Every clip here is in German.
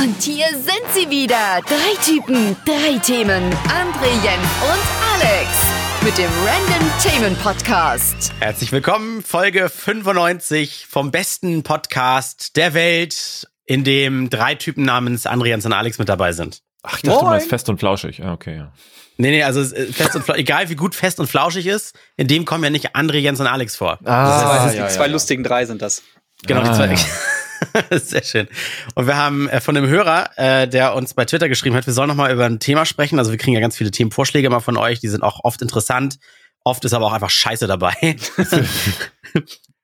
Und hier sind sie wieder. Drei Typen, drei Themen. André, Jens und Alex. Mit dem Random Themen Podcast. Herzlich willkommen, Folge 95 vom besten Podcast der Welt, in dem drei Typen namens André, Jens und Alex mit dabei sind. Ach, ich dachte, Moin. du meinst fest und flauschig. Ah, okay, ja. Nee, nee, also äh, fest und flauschig, egal wie gut fest und flauschig ist, in dem kommen ja nicht André, Jens und Alex vor. Ah, das heißt, ja, die zwei ja, lustigen drei sind das. Genau, ah, die zwei. Sehr schön. Und wir haben äh, von dem Hörer, äh, der uns bei Twitter geschrieben hat, wir sollen nochmal über ein Thema sprechen. Also wir kriegen ja ganz viele Themenvorschläge immer von euch, die sind auch oft interessant. Oft ist aber auch einfach Scheiße dabei.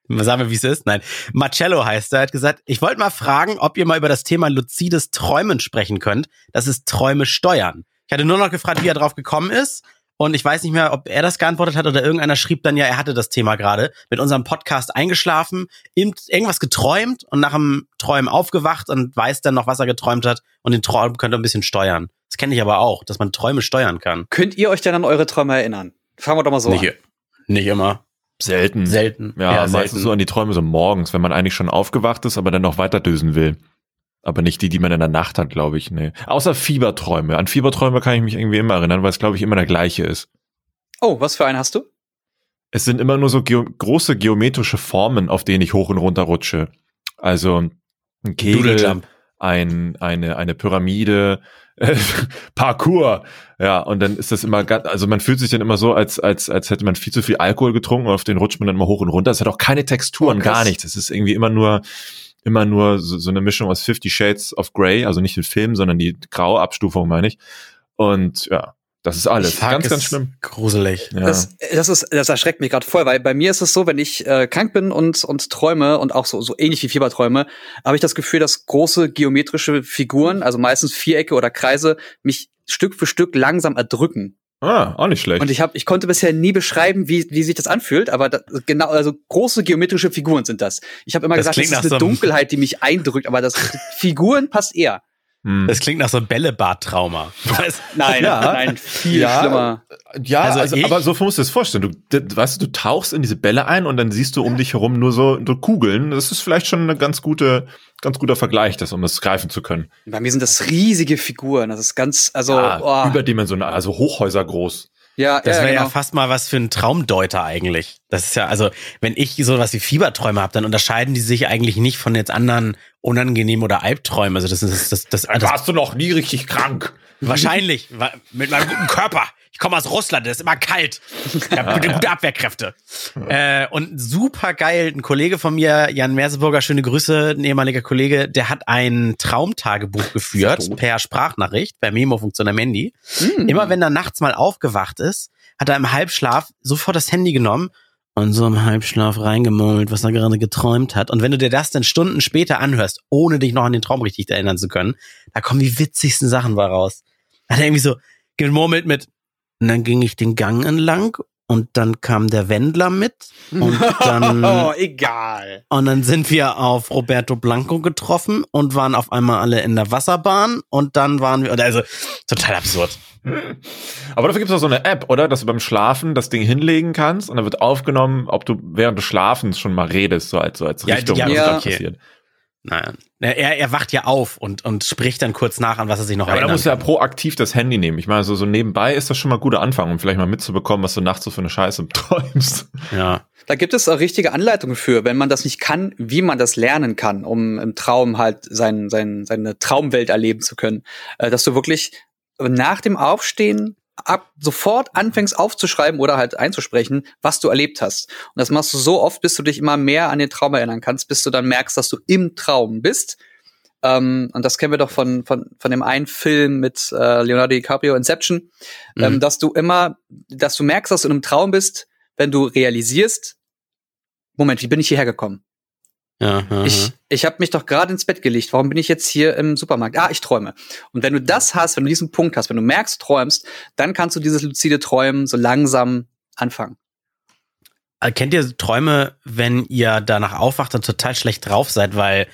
Sagen wir, wie es ist? Nein. Marcello heißt er, hat gesagt, ich wollte mal fragen, ob ihr mal über das Thema luzides Träumen sprechen könnt. Das ist Träume steuern. Ich hatte nur noch gefragt, wie er drauf gekommen ist. Und ich weiß nicht mehr, ob er das geantwortet hat oder irgendeiner schrieb dann ja, er hatte das Thema gerade mit unserem Podcast eingeschlafen, irgendwas geträumt und nach dem Träumen aufgewacht und weiß dann noch, was er geträumt hat und den Traum könnte ein bisschen steuern. Das kenne ich aber auch, dass man Träume steuern kann. Könnt ihr euch denn an eure Träume erinnern? Fangen wir doch mal so nicht, an. Nicht immer. Selten. Selten. Ja, ja meistens selten. so an die Träume so morgens, wenn man eigentlich schon aufgewacht ist, aber dann noch weiter düsen will. Aber nicht die, die man in der Nacht hat, glaube ich. Nee. Außer Fieberträume. An Fieberträume kann ich mich irgendwie immer erinnern, weil es, glaube ich, immer der gleiche ist. Oh, was für einen hast du? Es sind immer nur so geo große geometrische Formen, auf denen ich hoch und runter rutsche. Also ein Kegel, ein, eine, eine Pyramide, äh, Parkour. Ja, und dann ist das immer ganz, also man fühlt sich dann immer so, als, als, als hätte man viel zu viel Alkohol getrunken und auf den rutscht man dann immer hoch und runter. Es hat auch keine Texturen, oh, gar nichts. Es ist irgendwie immer nur, immer nur so, so eine Mischung aus Fifty Shades of Grey, also nicht den Film, sondern die graue Abstufung, meine ich. Und ja, das ist alles. Ganz, ganz schlimm. Gruselig. Ja. Das, das, ist, das erschreckt mich gerade voll, weil bei mir ist es so, wenn ich äh, krank bin und, und träume und auch so, so ähnlich wie Fieberträume, habe ich das Gefühl, dass große geometrische Figuren, also meistens Vierecke oder Kreise, mich Stück für Stück langsam erdrücken. Ah, auch nicht schlecht. Und ich hab, ich konnte bisher nie beschreiben, wie, wie sich das anfühlt, aber das, genau, also große geometrische Figuren sind das. Ich habe immer das gesagt, das ist eine Dunkelheit, die mich eindrückt, aber das Figuren passt eher. Hm. Das klingt nach so einem Bällebad-Trauma. nein, ja. nein, viel ja, schlimmer. Ja, also, also aber so musst du das vorstellen. Du, weißt du, du tauchst in diese Bälle ein und dann siehst du um dich herum nur so, so Kugeln. Das ist vielleicht schon eine ganz gute, ganz guter Vergleich, das, um das greifen zu können. Bei mir sind das riesige Figuren. Das ist ganz, also ja, oh. überdimensional, also Hochhäuser groß. Ja, das wäre ja, genau. ja fast mal was für ein Traumdeuter eigentlich. Das ist ja, also, wenn ich sowas wie Fieberträume habe, dann unterscheiden die sich eigentlich nicht von jetzt anderen unangenehmen oder Albträumen. Also das ist das, das, das, Warst du noch nie richtig krank? Wahrscheinlich. Mit meinem guten Körper. Ich komme aus Russland, das ist immer kalt. Ich habe gute Abwehrkräfte. Äh, und super geil, ein Kollege von mir, Jan Merseburger, schöne Grüße, ein ehemaliger Kollege, der hat ein Traumtagebuch geführt per Sprachnachricht, per Memo-Funktion am Handy. Mhm. Immer wenn er nachts mal aufgewacht ist, hat er im Halbschlaf sofort das Handy genommen und so im Halbschlaf reingemurmelt, was er gerade geträumt hat. Und wenn du dir das dann Stunden später anhörst, ohne dich noch an den Traum richtig erinnern zu können, da kommen die witzigsten Sachen bei raus. Hat er irgendwie so gemurmelt mit, und dann ging ich den Gang entlang und dann kam der Wendler mit und dann oh, egal. Und dann sind wir auf Roberto Blanco getroffen und waren auf einmal alle in der Wasserbahn und dann waren wir also total absurd. Aber dafür gibt es auch so eine App, oder? Dass du beim Schlafen das Ding hinlegen kannst und dann wird aufgenommen, ob du während des Schlafens schon mal redest, so als, so als Richtung, ja, was ja, okay. Nein. Er, er wacht ja auf und, und spricht dann kurz nach, an was er sich noch ja, erinnert. Aber da musst du ja proaktiv das Handy nehmen. Ich meine, so, so nebenbei ist das schon mal ein guter Anfang, um vielleicht mal mitzubekommen, was du nachts so für eine Scheiße träumst. Ja. Da gibt es auch richtige Anleitungen für, wenn man das nicht kann, wie man das lernen kann, um im Traum halt sein, sein, seine Traumwelt erleben zu können. Äh, dass du wirklich nach dem Aufstehen ab sofort anfängst aufzuschreiben oder halt einzusprechen, was du erlebt hast. Und das machst du so oft, bis du dich immer mehr an den Traum erinnern kannst, bis du dann merkst, dass du im Traum bist. Ähm, und das kennen wir doch von, von, von dem einen Film mit äh, Leonardo DiCaprio, Inception, mhm. ähm, dass du immer, dass du merkst, dass du in einem Traum bist, wenn du realisierst, Moment, wie bin ich hierher gekommen? Ja, ich ich habe mich doch gerade ins Bett gelegt. Warum bin ich jetzt hier im Supermarkt? Ah, ich träume. Und wenn du das hast, wenn du diesen Punkt hast, wenn du merkst, träumst, dann kannst du dieses luzide Träumen so langsam anfangen. Äh, kennt ihr Träume, wenn ihr danach aufwacht und total schlecht drauf seid, weil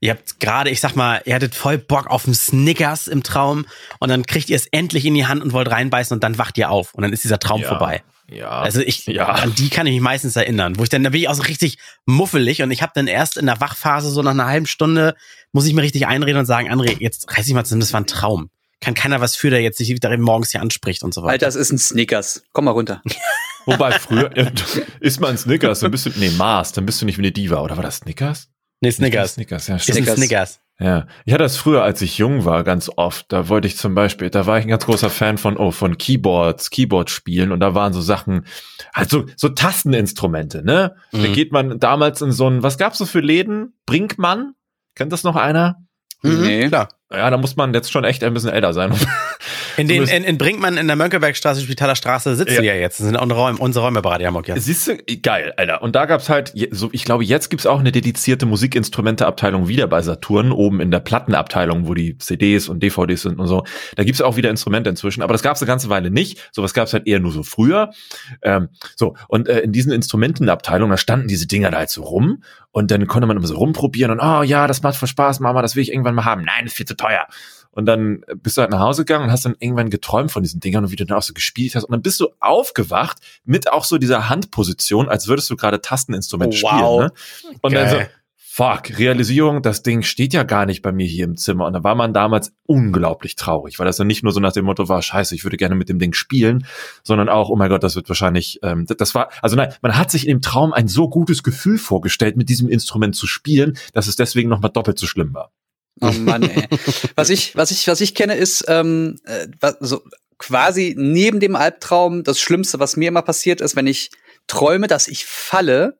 ihr habt gerade, ich sag mal, ihr hattet voll Bock auf einen Snickers im Traum und dann kriegt ihr es endlich in die Hand und wollt reinbeißen und dann wacht ihr auf und dann ist dieser Traum ja. vorbei. Ja. Also ich, ja. an die kann ich mich meistens erinnern, wo ich dann, da bin ich auch so richtig muffelig und ich habe dann erst in der Wachphase so nach einer halben Stunde muss ich mir richtig einreden und sagen, André, jetzt reiß dich mal zusammen, das war ein Traum. Kann keiner was für, der jetzt sich darin morgens hier anspricht und so weiter. Alter, das ist ein Snickers. Komm mal runter. Wobei früher äh, isst man Snickers, dann bist du, nee, Mars, dann bist du nicht wie eine Diva, oder war das Snickers? Nee, Snickers. Snickers, ja, stimmt. Snickers. Snickers. Ja, ich hatte das früher, als ich jung war, ganz oft. Da wollte ich zum Beispiel, da war ich ein ganz großer Fan von, oh, von Keyboards, Keyboard spielen und da waren so Sachen, halt so, so Tasteninstrumente, ne? Mhm. Da geht man damals in so ein, was gab's so für Läden? Brinkmann? Kennt das noch einer? Mhm, nee. Klar. Ja, da muss man jetzt schon echt ein bisschen älter sein. In, den, in, in Brinkmann in der Mönckebergstraße, Spitaler Straße sitzen ja. wir ja jetzt. Das sind unsere Räume, unsere Räume bei Radio ja. Siehst du, geil, Alter. Und da gab's halt, so, ich glaube, jetzt gibt's auch eine dedizierte Musikinstrumenteabteilung wieder bei Saturn, oben in der Plattenabteilung, wo die CDs und DVDs sind und so. Da gibt's auch wieder Instrumente inzwischen, aber das gab's eine ganze Weile nicht. Sowas gab's halt eher nur so früher. Ähm, so, und äh, in diesen Instrumentenabteilungen, da standen diese Dinger da halt so rum und dann konnte man immer so rumprobieren und, oh ja, das macht voll Spaß, Mama, das will ich irgendwann mal haben. Nein, das ist viel zu teuer. Und dann bist du halt nach Hause gegangen und hast dann irgendwann geträumt von diesen Dingern und wie du dann auch so gespielt hast. Und dann bist du aufgewacht mit auch so dieser Handposition, als würdest du gerade Tasteninstrument oh, wow. spielen. Ne? Und Geil. dann so, fuck, Realisierung, das Ding steht ja gar nicht bei mir hier im Zimmer. Und da war man damals unglaublich traurig, weil das dann nicht nur so nach dem Motto war, scheiße, ich würde gerne mit dem Ding spielen, sondern auch, oh mein Gott, das wird wahrscheinlich, ähm, das war, also nein, man hat sich im Traum ein so gutes Gefühl vorgestellt, mit diesem Instrument zu spielen, dass es deswegen nochmal doppelt so schlimm war. Oh Mann, ey. was ich, was ich, was ich kenne, ist ähm, äh, so quasi neben dem Albtraum das Schlimmste, was mir immer passiert ist, wenn ich träume, dass ich falle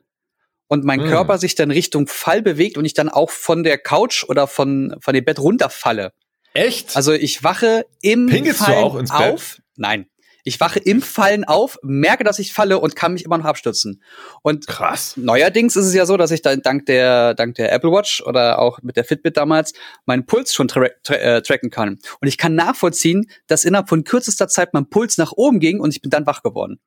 und mein mm. Körper sich dann Richtung Fall bewegt und ich dann auch von der Couch oder von von dem Bett runterfalle. Echt? Also ich wache im Pingelst Fallen du auch ins Bett? auf. Nein, ich wache im Fallen auf, merke, dass ich falle und kann mich immer noch abstützen. Und krass. Neuerdings ist es ja so, dass ich dann dank der dank der Apple Watch oder auch mit der Fitbit damals meinen Puls schon tra tra äh, tracken kann. Und ich kann nachvollziehen, dass innerhalb von kürzester Zeit mein Puls nach oben ging und ich bin dann wach geworden.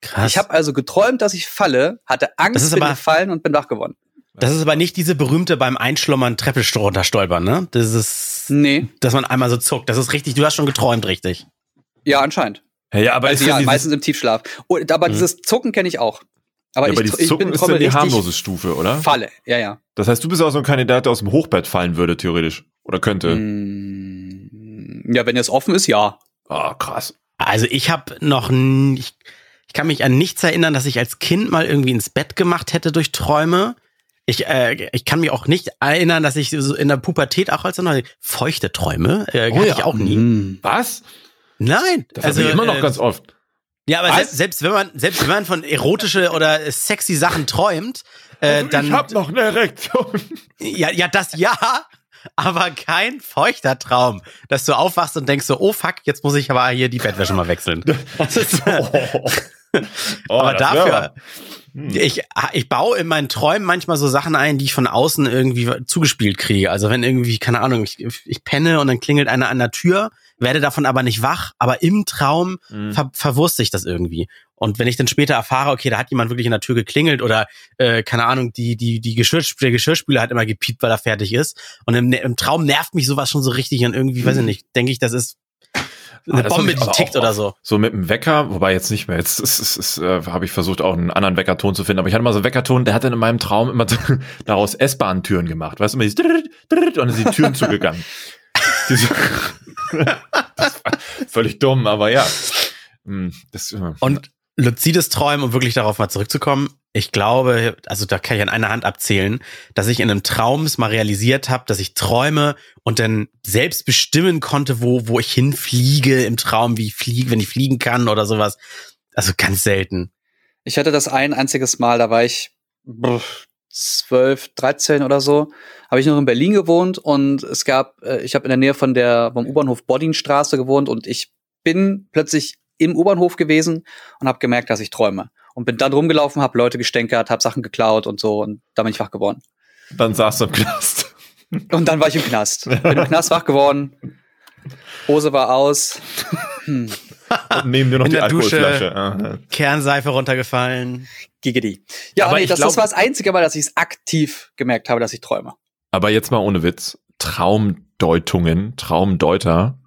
Krass. Ich habe also geträumt, dass ich falle, hatte Angst, bin gefallen und bin wach geworden. Das ist aber nicht diese berühmte beim Einschlummern Treppe runterstolpern, ne? Das ist, nee. dass man einmal so zuckt. Das ist richtig, du hast schon geträumt, richtig. Ja, anscheinend. Ja, aber also ist ja, meistens im Tiefschlaf. Und, aber mhm. dieses Zucken kenne ich auch. Aber, ja, aber ich, die Zucken ich bin ist dann die harmlose Stufe, oder? Falle, ja, ja. Das heißt, du bist auch so ein Kandidat, der aus dem Hochbett fallen würde, theoretisch. Oder könnte. Mm, ja, wenn es offen ist, ja. Ah, oh, krass. Also ich habe noch ich, ich kann mich an nichts erinnern, dass ich als Kind mal irgendwie ins Bett gemacht hätte durch Träume. Ich, äh, ich kann mich auch nicht erinnern, dass ich so in der Pubertät auch als so feuchte Träume äh, oh, hatte ja. ich auch nie. Hm. Was? Nein. Das also immer noch äh, ganz oft. Ja, aber selbst, selbst, wenn man selbst wenn man von erotische oder sexy Sachen träumt, äh, also dann ich hab noch eine Erektion. Ja, ja, das ja, aber kein feuchter Traum, dass du aufwachst und denkst so, oh fuck, jetzt muss ich aber hier die Bettwäsche mal wechseln. oh. oh, aber dafür, hm. ich, ich baue in meinen Träumen manchmal so Sachen ein, die ich von außen irgendwie zugespielt kriege. Also wenn irgendwie, keine Ahnung, ich, ich penne und dann klingelt einer an der Tür werde davon aber nicht wach, aber im Traum mhm. ver verwurste ich das irgendwie. Und wenn ich dann später erfahre, okay, da hat jemand wirklich in der Tür geklingelt oder äh, keine Ahnung, die die die Geschirrspüler, der Geschirrspüler hat immer gepiept, weil er fertig ist. Und im, im Traum nervt mich sowas schon so richtig und irgendwie, mhm. weiß ich nicht, denke ich, das ist eine ah, Bombe, die tickt oder so. So mit dem Wecker, wobei jetzt nicht mehr. Jetzt ist, ist, ist, äh, habe ich versucht, auch einen anderen Weckerton zu finden. Aber ich hatte mal so einen Weckerton, der hat dann in meinem Traum immer daraus S-Bahn-Türen gemacht. Weißt du, immer und dann sind die Türen zugegangen. Diese, völlig dumm, aber ja. Hm, das, und luzides Träumen, um wirklich darauf mal zurückzukommen. Ich glaube, also da kann ich an einer Hand abzählen, dass ich in einem Traum es mal realisiert habe, dass ich träume und dann selbst bestimmen konnte, wo, wo ich hinfliege im Traum, wie ich fliege, wenn ich fliegen kann oder sowas. Also ganz selten. Ich hatte das ein einziges Mal, da war ich 12, 13 oder so, habe ich noch in Berlin gewohnt und es gab, äh, ich habe in der Nähe von der vom U-Bahnhof Boddingstraße gewohnt und ich bin plötzlich im U-Bahnhof gewesen und habe gemerkt, dass ich träume und bin dann rumgelaufen, habe Leute gestänkert, habe Sachen geklaut und so und da bin ich wach geworden. Dann saß du im Knast. Und dann war ich im Knast. Bin im Knast wach geworden. Hose war aus. Hm. Und neben dir noch In die Alkoholflasche. Aha. Kernseife runtergefallen. Gigedi. Ja, aber nee, das, glaub, das war das einzige Mal, dass ich es aktiv gemerkt habe, dass ich träume. Aber jetzt mal ohne Witz. Traumdeutungen, Traumdeuter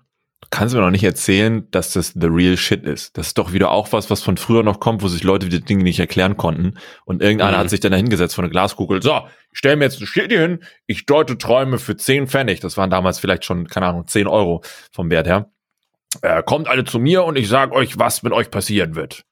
Du kannst mir noch nicht erzählen, dass das the real shit ist. Das ist doch wieder auch was, was von früher noch kommt, wo sich Leute wieder Dinge nicht erklären konnten. Und irgendeiner mhm. hat sich dann da hingesetzt von der Glaskugel. So, ich stelle mir jetzt ein Schild hin, ich deute Träume für 10 Pfennig. Das waren damals vielleicht schon, keine Ahnung, 10 Euro vom Wert her. Äh, kommt alle zu mir und ich sage euch, was mit euch passieren wird.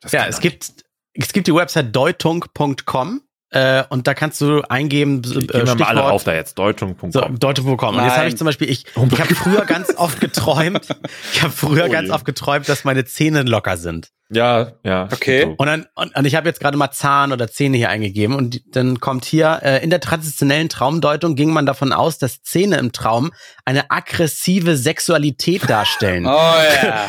Das ja, es gibt, es gibt die Website deutung.com äh, und da kannst du eingeben, äh, Gehen wir mal alle auf da jetzt, deutung.com. So, deutung.com. Und jetzt habe ich zum Beispiel, ich, ich habe früher ganz oft geträumt, ich habe früher oh ganz oft geträumt, dass meine Zähne locker sind. Ja, ja. Okay. Und dann und, und ich habe jetzt gerade mal Zahn oder Zähne hier eingegeben und dann kommt hier äh, in der traditionellen Traumdeutung ging man davon aus, dass Zähne im Traum eine aggressive Sexualität darstellen. oh ja.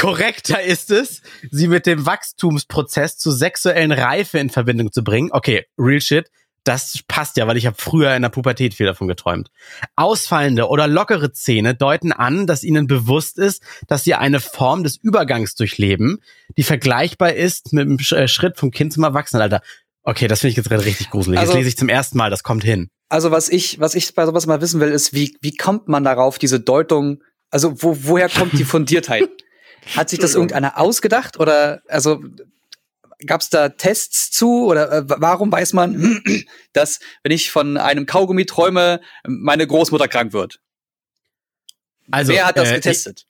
Korrekter ist es, sie mit dem Wachstumsprozess zu sexuellen Reife in Verbindung zu bringen. Okay, real shit. Das passt ja, weil ich habe früher in der Pubertät viel davon geträumt. Ausfallende oder lockere Zähne deuten an, dass ihnen bewusst ist, dass sie eine Form des Übergangs durchleben, die vergleichbar ist mit dem äh, Schritt vom Kind zum Erwachsenenalter. Okay, das finde ich jetzt gerade richtig gruselig. Also, das lese ich zum ersten Mal, das kommt hin. Also was ich, was ich bei sowas mal wissen will, ist, wie, wie kommt man darauf, diese Deutung, also wo, woher kommt die Fundiertheit? Hat sich das irgendeiner ausgedacht oder also gab es da Tests zu oder äh, warum weiß man, dass wenn ich von einem Kaugummi träume, meine Großmutter krank wird? Also, Wer hat das äh, getestet?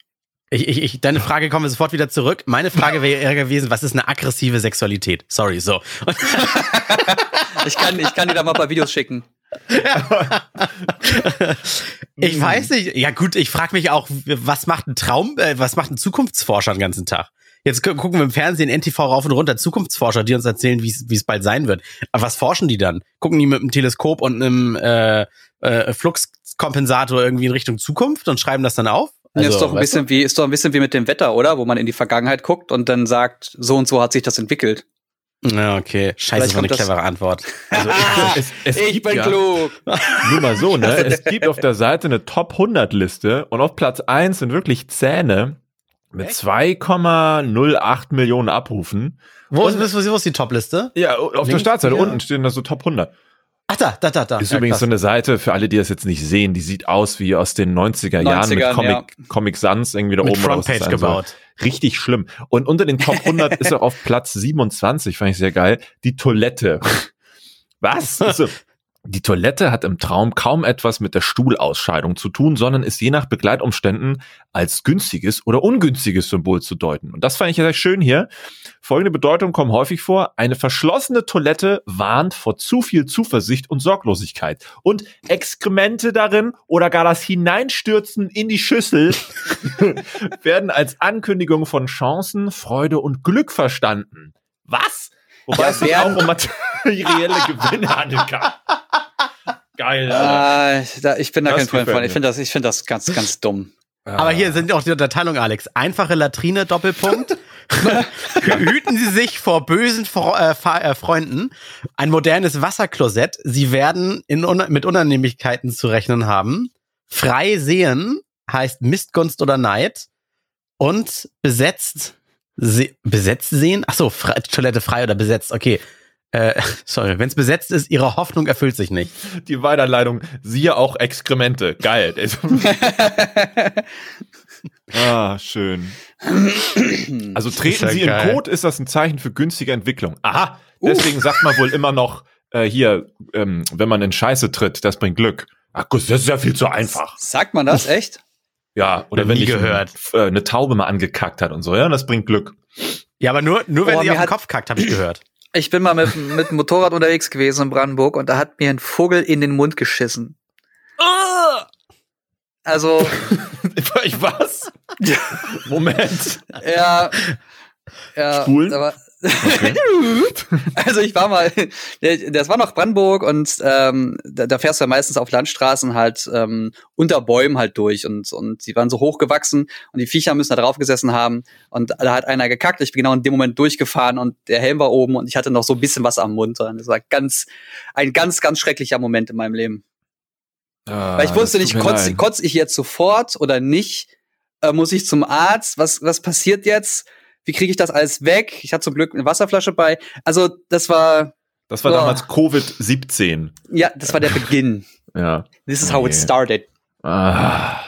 Ich, ich, ich, deine Frage kommen wir sofort wieder zurück. Meine Frage wäre eher gewesen, was ist eine aggressive Sexualität? Sorry, so. ich, kann, ich kann dir da mal ein paar Videos schicken. ich weiß nicht. Ja gut, ich frage mich auch, was macht ein Traum, äh, was macht ein Zukunftsforscher den ganzen Tag? Jetzt gucken wir im Fernsehen NTV rauf und runter Zukunftsforscher, die uns erzählen, wie es bald sein wird. Aber was forschen die dann? Gucken die mit einem Teleskop und einem äh, äh, Fluxkompensator irgendwie in Richtung Zukunft und schreiben das dann auf? Also, ist doch ein bisschen du? wie ist doch ein bisschen wie mit dem Wetter, oder? Wo man in die Vergangenheit guckt und dann sagt, so und so hat sich das entwickelt. Ja, okay. Scheiße, das war eine clevere Antwort. Also es, es, es ich bin ja, klug. Nur mal so, ne? Es gibt auf der Seite eine Top 100 Liste und auf Platz 1 sind wirklich Zähne mit 2,08 Millionen Abrufen. Wo, und, ist, wo ist die Top-Liste? Ja, auf Links, der Startseite. Ja. Unten stehen da so Top 100. Ach da, da, da, da. Ist ja, übrigens krass. so eine Seite, für alle, die das jetzt nicht sehen, die sieht aus wie aus den 90er Jahren 90ern, mit Comic, ja. Comic Sans irgendwie da mit oben. Frontpage also gebaut. Richtig schlimm. Und unter den Top 100 ist er auf Platz 27, fand ich sehr geil, die Toilette. Was? Also, die Toilette hat im Traum kaum etwas mit der Stuhlausscheidung zu tun, sondern ist je nach Begleitumständen als günstiges oder ungünstiges Symbol zu deuten. Und das fand ich ja sehr schön hier. Folgende Bedeutung kommen häufig vor. Eine verschlossene Toilette warnt vor zu viel Zuversicht und Sorglosigkeit. Und Exkremente darin oder gar das Hineinstürzen in die Schüssel werden als Ankündigung von Chancen, Freude und Glück verstanden. Was? Wobei ja, es sich auch um materielle Gewinne handeln kann. Geil. Äh, da, ich bin da das kein Freund von. Ich finde das, ich finde das ganz, ganz dumm. Aber hier sind auch die Unterteilung, Alex. Einfache Latrine, Doppelpunkt. Hüten Sie sich vor bösen Fre äh, äh, Freunden. Ein modernes Wasserklosett. Sie werden in, mit Unannehmlichkeiten zu rechnen haben. Frei sehen heißt Mistgunst oder Neid. Und besetzt, se besetzt sehen? Ach so, fre Toilette frei oder besetzt. Okay. Äh, sorry, wenn es besetzt ist, ihre Hoffnung erfüllt sich nicht. Die Weiterleitung, siehe auch Exkremente. Geil. ah, schön. Also treten ja Sie geil. in Code, ist das ein Zeichen für günstige Entwicklung. Aha, deswegen Uff. sagt man wohl immer noch, äh, hier, ähm, wenn man in Scheiße tritt, das bringt Glück. Ach gut, das ist ja viel zu einfach. Sagt man das echt? Ja, oder wenn ich gehört. Äh, eine Taube mal angekackt hat und so, ja, das bringt Glück. Ja, aber nur, nur wenn oh, sie auf den Kopf kackt, habe ich gehört. Ich bin mal mit, mit dem Motorrad unterwegs gewesen in Brandenburg und da hat mir ein Vogel in den Mund geschissen. Oh! Also. ich was? Moment. Ja. Ja. Spulen? Aber, Okay. also ich war mal, das war noch Brandenburg und ähm, da, da fährst du ja meistens auf Landstraßen halt ähm, unter Bäumen halt durch und und die waren so hochgewachsen und die Viecher müssen da drauf gesessen haben und da hat einer gekackt. Ich bin genau in dem Moment durchgefahren und der Helm war oben und ich hatte noch so ein bisschen was am Mund. Und das war ganz ein ganz ganz schrecklicher Moment in meinem Leben. Ah, Weil ich wusste nicht, kotze kotz ich jetzt sofort oder nicht? Äh, muss ich zum Arzt? Was was passiert jetzt? Wie kriege ich das alles weg? Ich hatte zum Glück eine Wasserflasche bei. Also das war. Das war oh. damals Covid-17. Ja, das war der Beginn. ja. This is how it started. Ah.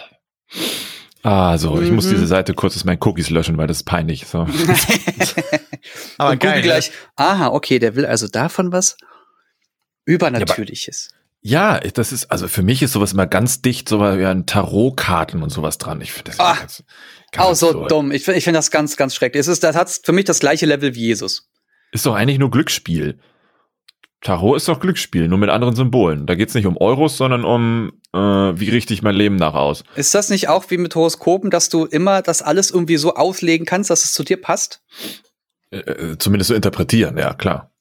Ah, so, ich muss diese Seite kurz aus meinen Cookies löschen, weil das ist peinlich. So. Aber Und geil. Google gleich, aha, okay, der will also davon was Übernatürliches. Ja, das ist, also für mich ist sowas immer ganz dicht, so wie an Tarotkarten und sowas dran. Ich finde das Ah, ganz, ganz Auch so absurd. dumm. Ich, find- ich finde das ganz, ganz schrecklich. Es ist, das hat für mich das gleiche Level wie Jesus. Ist doch eigentlich nur Glücksspiel. Tarot ist doch Glücksspiel, nur mit anderen Symbolen. Da geht's nicht um Euros, sondern um, äh, wie richte ich mein Leben nach aus. Ist das nicht auch wie mit Horoskopen, dass du immer das alles irgendwie so auslegen kannst, dass es zu dir passt? Äh, äh, zumindest so interpretieren, ja, klar.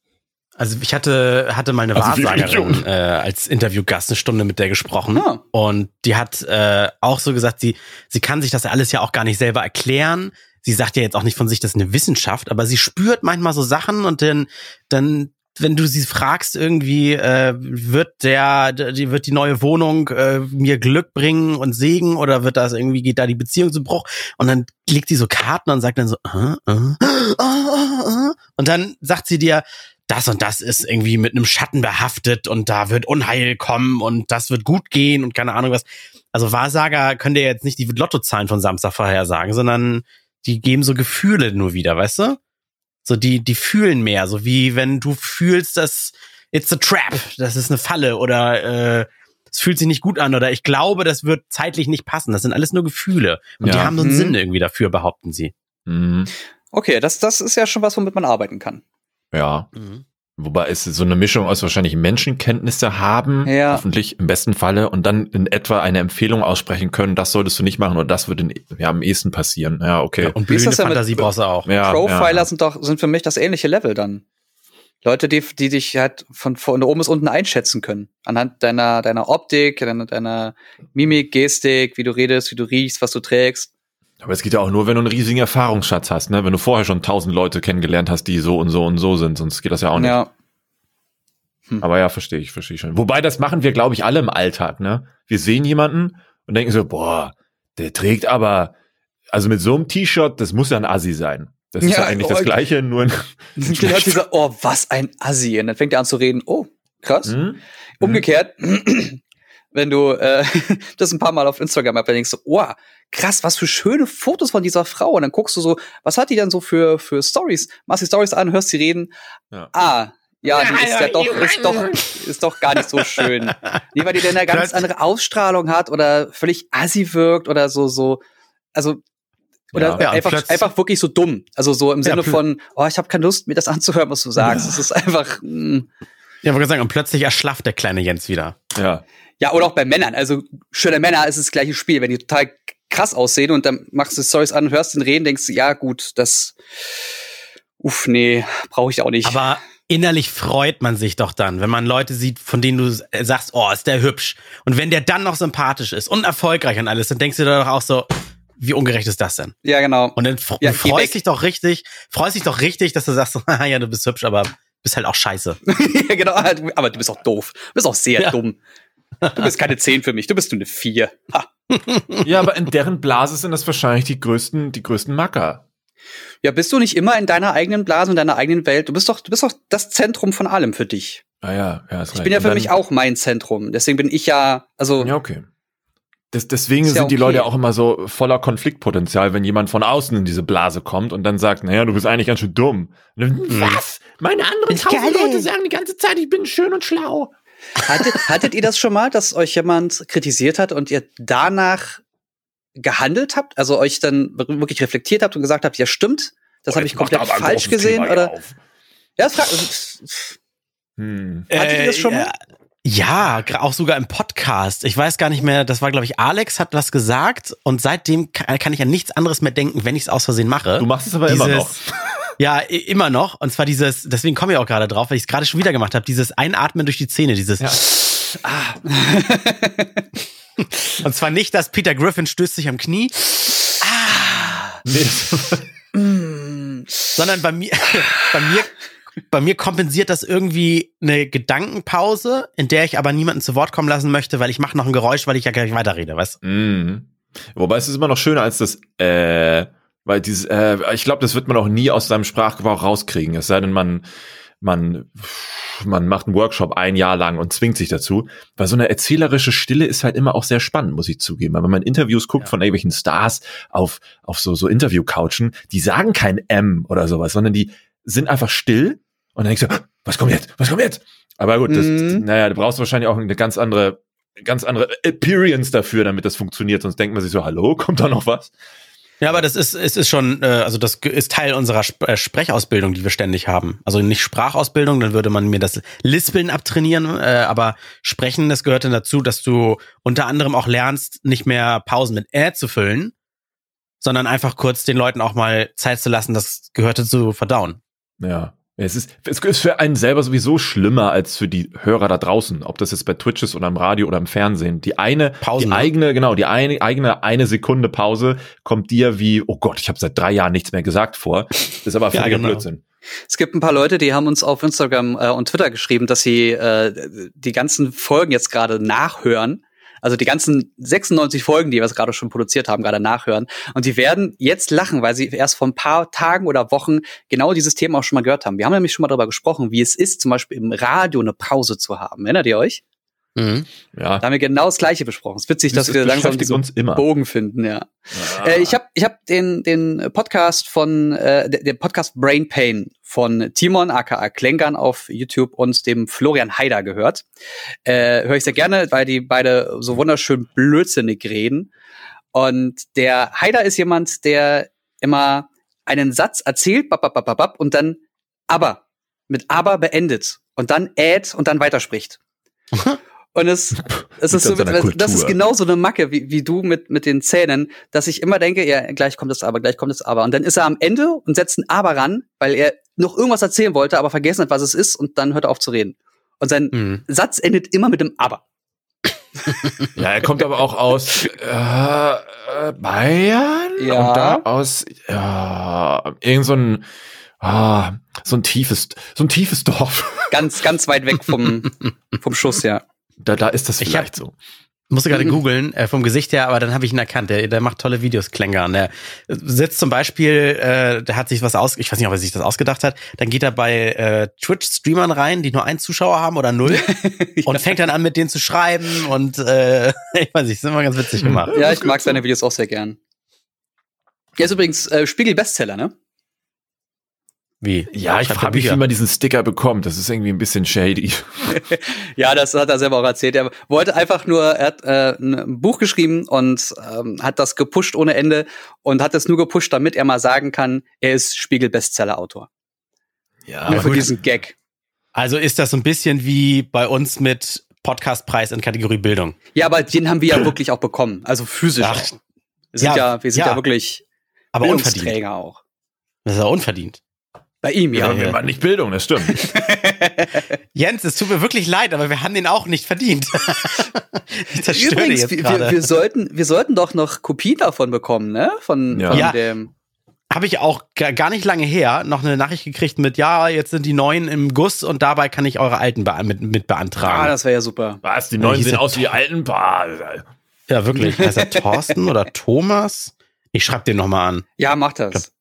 Also ich hatte, hatte mal eine Also Wahrsagerin äh, als Interviewgast eine Stunde mit der gesprochen. Ah. Und die hat äh, auch so gesagt, sie, sie kann sich das alles ja auch gar nicht selber erklären. Sie sagt ja jetzt auch nicht von sich, das ist eine Wissenschaft, aber sie spürt manchmal so Sachen und dann, dann wenn du sie fragst, irgendwie äh, wird der, die wird die neue Wohnung äh, mir Glück bringen und Segen oder wird das irgendwie geht da die Beziehung zu Bruch und dann legt sie so Karten und sagt dann so äh, äh, äh, äh, und dann sagt sie dir das und das ist irgendwie mit einem Schatten behaftet und da wird Unheil kommen und das wird gut gehen und keine Ahnung was. Also Wahrsager können dir jetzt nicht die Lottozahlen von Samstag vorhersagen, sondern die geben so Gefühle nur wieder, weißt du? So die, die fühlen mehr, so wie wenn du fühlst, dass it's a trap, das ist eine Falle oder äh, es fühlt sich nicht gut an oder ich glaube, das wird zeitlich nicht passen. Das sind alles nur Gefühle und die Ja. haben so einen Mhm. Sinn irgendwie dafür, behaupten sie. Mhm. Okay, das, das ist ja schon was, womit man arbeiten kann. Ja. Wobei es so eine Mischung aus wahrscheinlich Menschenkenntnisse haben, Ja. hoffentlich im besten Falle, und dann in etwa eine Empfehlung aussprechen können, das solltest du nicht machen oder das wird in, ja, am ehesten passieren. Ja, okay. Ja, und Wie ist blühende Fantasie brauchst du auch. ja, Profiler ja. sind doch, sind für mich das ähnliche Level dann. Leute, die, die dich halt von, von oben bis unten einschätzen können. Anhand deiner, deiner Optik, deiner, deiner Mimik, Gestik, wie du redest, wie du riechst, was du trägst. Aber es geht ja auch nur, wenn du einen riesigen Erfahrungsschatz hast, ne? Wenn du vorher schon tausend Leute kennengelernt hast, die so und so und so sind, sonst geht das ja auch nicht. Ja. Aber ja, verstehe ich, verstehe ich schon. Wobei, das machen wir, glaube ich, alle im Alltag, ne? Wir sehen jemanden und denken so, boah, der trägt aber, also mit so einem T-Shirt, das muss ja ein Assi sein. Das ist Ja, eigentlich oh, das Gleiche, nur in, Die Leute sagen, oh, was ein Assi. Und dann fängt er an zu reden, oh, krass. Hm? Umgekehrt, wenn du äh, das ein paar Mal auf Instagram denkst du, oh, krass, was für schöne Fotos von dieser Frau. Und dann guckst du so, was hat die denn so für, für Stories? Machst die Stories an, hörst sie reden. Ja. Ah, ja, die ist ja doch, ist doch, ist doch gar nicht so schön. Nee, weil die denn eine ganz andere Ausstrahlung hat oder völlig assi wirkt oder so, so, also, oder Ja. Ja, einfach, plötzlich- einfach wirklich so dumm. Also so im Ja, Sinne von, oh, ich habe keine Lust, mir das anzuhören, was du sagst. Es ist einfach, mm. Ja, wollte sagen, und plötzlich erschlafft der kleine Jens wieder. Ja. Ja, oder auch bei Männern. Also schöne Männer ist das gleiche Spiel. Wenn die total krass aussehen und dann machst du Stories an, hörst den reden, denkst du, ja gut, das, uff, nee, brauche ich auch nicht. Aber innerlich freut man sich doch dann, wenn man Leute sieht, von denen du sagst, oh, ist der hübsch. Und wenn der dann noch sympathisch ist und erfolgreich und alles, dann denkst du doch auch so, wie ungerecht ist das denn? ja, genau. Und dann fr Ja, freust dich doch richtig, freust dich doch richtig, dass du sagst, ja, du bist hübsch, aber bist halt auch scheiße. ja, genau. Aber du bist auch doof. Du bist auch sehr Ja. dumm. Du bist keine 10 für mich, du bist nur eine 4. Ha. Ja, aber in deren Blase sind das wahrscheinlich die größten, die größten Macker. Ja, bist du nicht immer in deiner eigenen Blase, in deiner eigenen Welt? Du bist doch, du bist doch das Zentrum von allem für dich. Ah ja, ja, ist Ich bin ja für mich auch mein Zentrum. Deswegen bin ich ja, also, Ja, okay. Das, deswegen ja sind die okay. Leute auch immer so voller Konfliktpotenzial, wenn jemand von außen in diese Blase kommt und dann sagt, naja, du bist eigentlich ganz schön dumm. Dann, Was? Meine anderen tausend Leute sagen die ganze Zeit, ich bin schön und schlau. Hattet, hattet ihr das schon mal, dass euch jemand kritisiert hat und ihr danach gehandelt habt? Also euch dann wirklich reflektiert habt und gesagt habt, ja stimmt, das habe ich komplett falsch gesehen? Oder? Ja, fra Hm. Hattet ihr das schon mal? Äh, Ja, gra- auch sogar im Podcast. Ich weiß gar nicht mehr, das war, glaube ich, Alex hat was gesagt und seitdem ka- kann ich an nichts anderes mehr denken, wenn ich es aus Versehen mache. Du machst es aber immer noch. Ja, immer noch. Und zwar dieses, deswegen komme ich auch gerade drauf, weil ich es gerade schon wieder gemacht habe, dieses Einatmen durch die Zähne, dieses. Ja. Ah. Und zwar nicht, dass Peter Griffin stößt sich am Knie, Nee. sondern bei mir, bei mir, bei mir kompensiert das irgendwie eine Gedankenpause, in der ich aber niemanden zu Wort kommen lassen möchte, weil ich mache noch ein Geräusch, weil ich ja gleich weiterrede, weißt du? Mhm. Wobei es ist immer noch schöner als das äh, weil dieses äh, ich glaube, das wird man auch nie aus seinem Sprachgebrauch rauskriegen, es sei denn man man, man macht einen Workshop ein Jahr lang und zwingt sich dazu. Weil so eine erzählerische Stille ist halt immer auch sehr spannend, muss ich zugeben. Aber wenn man Interviews guckt ja. von irgendwelchen Stars auf, auf so, so Interview-Couchen, die sagen kein M oder sowas, sondern die sind einfach still und dann denkst du, was kommt jetzt? Was kommt jetzt? Aber gut, das, mhm. naja, du brauchst wahrscheinlich auch eine ganz andere, ganz andere Appearance dafür, damit das funktioniert. Sonst denkt man sich so, hallo, kommt da noch was? Ja, aber das ist, es ist schon, äh, also das ist Teil unserer äh, Sprechausbildung, die wir ständig haben. Also nicht Sprachausbildung, dann würde man mir das Lispeln abtrainieren, äh, aber Sprechen, das gehört dann dazu, dass du unter anderem auch lernst, nicht mehr Pausen mit Äh zu füllen, sondern einfach kurz den Leuten auch mal Zeit zu lassen, das gehörte zu verdauen. Ja. Es ist, es ist für einen selber sowieso schlimmer als für die Hörer da draußen, ob das jetzt bei Twitch ist oder im Radio oder im Fernsehen. Die eine, Pausen, die ne? eigene, genau, die eine, eigene eine Sekunde Pause kommt dir wie, oh Gott, ich habe seit drei Jahren nichts mehr gesagt vor. Das ist aber völliger ja, genau. Blödsinn. Es gibt ein paar Leute, die haben uns auf Instagram äh, und Twitter geschrieben, dass sie äh, die ganzen Folgen jetzt gerade nachhören also die ganzen 96 Folgen, die wir gerade schon produziert haben, gerade nachhören. Und die werden jetzt lachen, weil sie erst vor ein paar Tagen oder Wochen genau dieses Thema auch schon mal gehört haben. Wir haben nämlich schon mal darüber gesprochen, wie es ist, zum Beispiel im Radio eine Pause zu haben. Erinnert ihr euch? Mhm. Ja. Da haben wir genau das Gleiche besprochen. Es ist witzig, das dass wir langsam diesen uns immer. Bogen finden, ja. ja. Äh, ich habe ich hab den, den Podcast von, äh, der Podcast Brain Pain von Timon aka Klenkern auf YouTube und dem Florian Haider gehört. Äh, Höre ich sehr gerne, weil die beide so wunderschön blödsinnig reden. Und der Haider ist jemand, der immer einen Satz erzählt, bap, bap, bap, bap, und dann aber mit aber beendet und dann äd und dann weiterspricht. Und es, es ist so, das ist genau so eine Macke, wie, wie du mit, mit den Zähnen, dass ich immer denke, ja, gleich kommt das aber, gleich kommt das aber. Und dann ist er am Ende und setzt ein aber ran, weil er noch irgendwas erzählen wollte, aber vergessen hat, was es ist und dann hört er auf zu reden. Und sein mhm. Satz endet immer mit dem aber. ja, er kommt aber auch aus äh, äh Bayern ja. und da aus ja, irgend so ein ah, so ein tiefes so ein tiefes Dorf. Ganz ganz weit weg vom vom Schuss, ja. Da, da ist das vielleicht ich hab, so. Musste gerade mhm. googeln, äh, vom Gesicht her, aber dann habe ich ihn erkannt. Der, der macht tolle Videos, Klängern. Der sitzt zum Beispiel, äh, der hat sich was aus, ich weiß nicht, ob er sich das ausgedacht hat. Dann geht er bei äh, Twitch-Streamern rein, die nur einen Zuschauer haben oder null, ja. und fängt dann an, mit denen zu schreiben. Und äh, ich weiß nicht, ist immer ganz witzig gemacht. Ja, ich mag seine Videos auch sehr gern. Er ist übrigens äh, Spiegel-Bestseller, ne? Wie? Ja, ich frage mich, wie man diesen Sticker bekommt. Das ist irgendwie ein bisschen shady. ja, das hat er selber auch erzählt. Er wollte einfach nur, er hat äh, ein Buch geschrieben und ähm, hat das gepusht ohne Ende und hat es nur gepusht, damit er mal sagen kann, er ist Spiegel-Bestseller-Autor. Ja, nur für gut. diesen Gag. Also ist das so ein bisschen wie bei uns mit Podcastpreis in Kategorie Bildung. Ja, aber den haben wir ja wirklich auch bekommen. Also physisch. Ach, wir sind ja, ja wir sind ja, ja wirklich aber unverdient. auch. Das ist ja unverdient. Bei ihm, ja. ja. Wir nicht Bildung, das stimmt. Jens, es tut mir wirklich leid, aber wir haben den auch nicht verdient. ich Übrigens, jetzt wir, wir, sollten, wir sollten doch noch Kopien davon bekommen, ne? Von, ja. von ja. dem. Habe ich auch gar nicht lange her noch eine Nachricht gekriegt mit, ja, jetzt sind die neuen im Guss und dabei kann ich eure alten be mit, mit beantragen. Ah, das wäre ja super. Was? Die neuen sehen aus wie die alten? Bah. Ja, wirklich. Heißt er Thorsten oder Thomas? Ich schreib den nochmal an. Ja, mach das.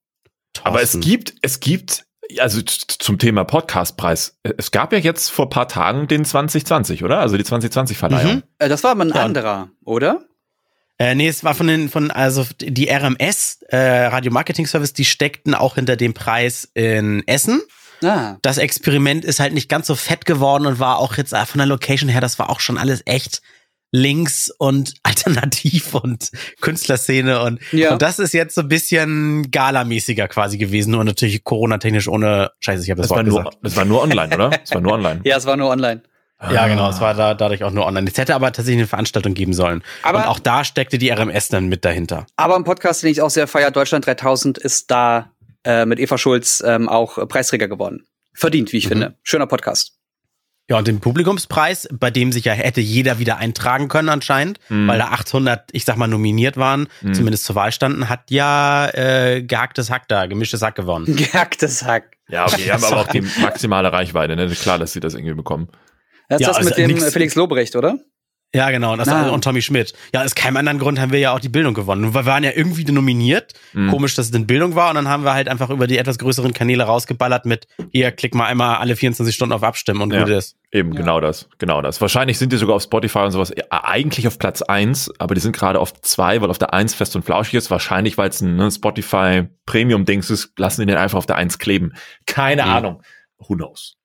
Aber es gibt, es gibt also zum Thema Podcastpreis. Es gab ja jetzt vor paar Tagen den 2020, oder? Also die 2020-Verleihung. Mhm. Äh, das war aber ein ja. anderer, oder? Äh, nee, es war von den, von, also die RMS, äh, Radio Marketing Service, die steckten auch hinter dem Preis in Essen. Ah. Das Experiment ist halt nicht ganz so fett geworden und war auch jetzt äh, von der Location her, das war auch schon alles echt links und alternativ und Künstlerszene und, ja. und das ist jetzt so ein bisschen galamäßiger quasi gewesen nur natürlich Corona-technisch ohne Scheiße, ich habe das, das war nur, gesagt. Das war nur online, oder? Es war nur online. ja, es war nur online. Ja, genau, es war da, dadurch auch nur online. Es hätte aber tatsächlich eine Veranstaltung geben sollen. Aber, und auch da steckte die RMS dann mit dahinter. Aber ein Podcast, den ich auch sehr feier, Deutschland 3000, ist da äh, mit Eva Schulz ähm, auch Preisträger geworden. Verdient, wie ich mhm. finde. Schöner Podcast. Ja, und den Publikumspreis, bei dem sich ja hätte jeder wieder eintragen können anscheinend, mhm. weil da 800, ich sag mal, nominiert waren, mhm. zumindest zur Wahl standen, hat ja äh, gehacktes Hack da, gemischtes Hack gewonnen. Gehacktes Hack. Ja, okay, die haben aber auch die maximale Reichweite, ne? Klar, dass sie das irgendwie bekommen. Das ist ja, das also mit dem nix, Felix Lobrecht, oder? Ja, genau. Und, das, Ah. und Tommy Schmidt. Ja, aus keinem anderen Grund haben wir ja auch die Bildung gewonnen. Wir waren ja irgendwie nominiert. Mhm. Komisch, dass es in Bildung war. Und dann haben wir halt einfach über die etwas größeren Kanäle rausgeballert mit, hier, klick mal einmal alle 24 Stunden auf Abstimmen und Ja. gut ist. Eben, genau das, genau das. Wahrscheinlich sind die sogar auf Spotify und sowas ja, eigentlich auf Platz eins, aber die sind gerade auf zwei, weil auf der eins fest und flauschig ist. Wahrscheinlich, weil es ein ne, Spotify Premium-Dings ist, lassen die den einfach auf der eins kleben. Keine Mhm. Ahnung. Who knows?